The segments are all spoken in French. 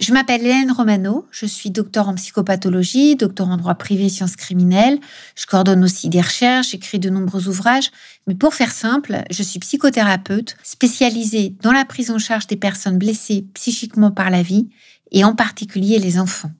Je m'appelle Hélène Romano, je suis docteur en psychopathologie, docteur en droit privé et sciences criminelles. Je coordonne aussi des recherches, j'écris de nombreux ouvrages. Mais pour faire simple, je suis psychothérapeute spécialisée dans la prise en charge des personnes blessées psychiquement par la vie et en particulier les enfants.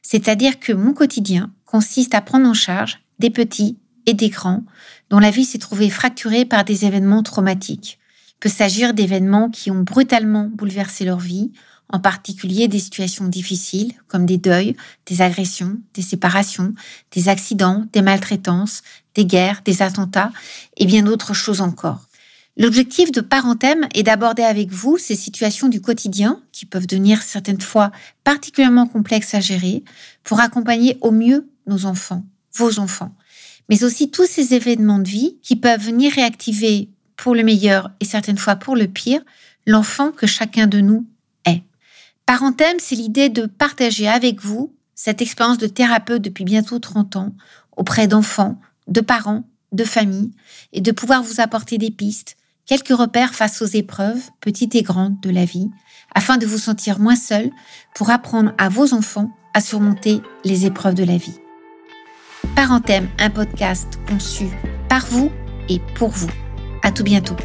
C'est-à-dire que mon quotidien consiste à prendre en charge des petits et des grands dont la vie s'est trouvée fracturée par des événements traumatiques. Peut s'agir d'événements qui ont brutalement bouleversé leur vie en particulier des situations difficiles comme des deuils, des agressions, des séparations, des accidents, des maltraitances, des guerres, des attentats et bien d'autres choses encore. L'objectif de Parenthème est d'aborder avec vous ces situations du quotidien qui peuvent devenir certaines fois particulièrement complexes à gérer pour accompagner au mieux nos enfants, vos enfants, mais aussi tous ces événements de vie qui peuvent venir réactiver pour le meilleur et certaines fois pour le pire l'enfant que chacun de nous Parenthème, c'est l'idée de partager avec vous cette expérience de thérapeute depuis bientôt 30 ans auprès d'enfants, de parents, de familles, et de pouvoir vous apporter des pistes, quelques repères face aux épreuves, petites et grandes, de la vie, afin de vous sentir moins seul pour apprendre à vos enfants à surmonter les épreuves de la vie. Parenthème, un podcast conçu par vous et pour vous. À tout bientôt.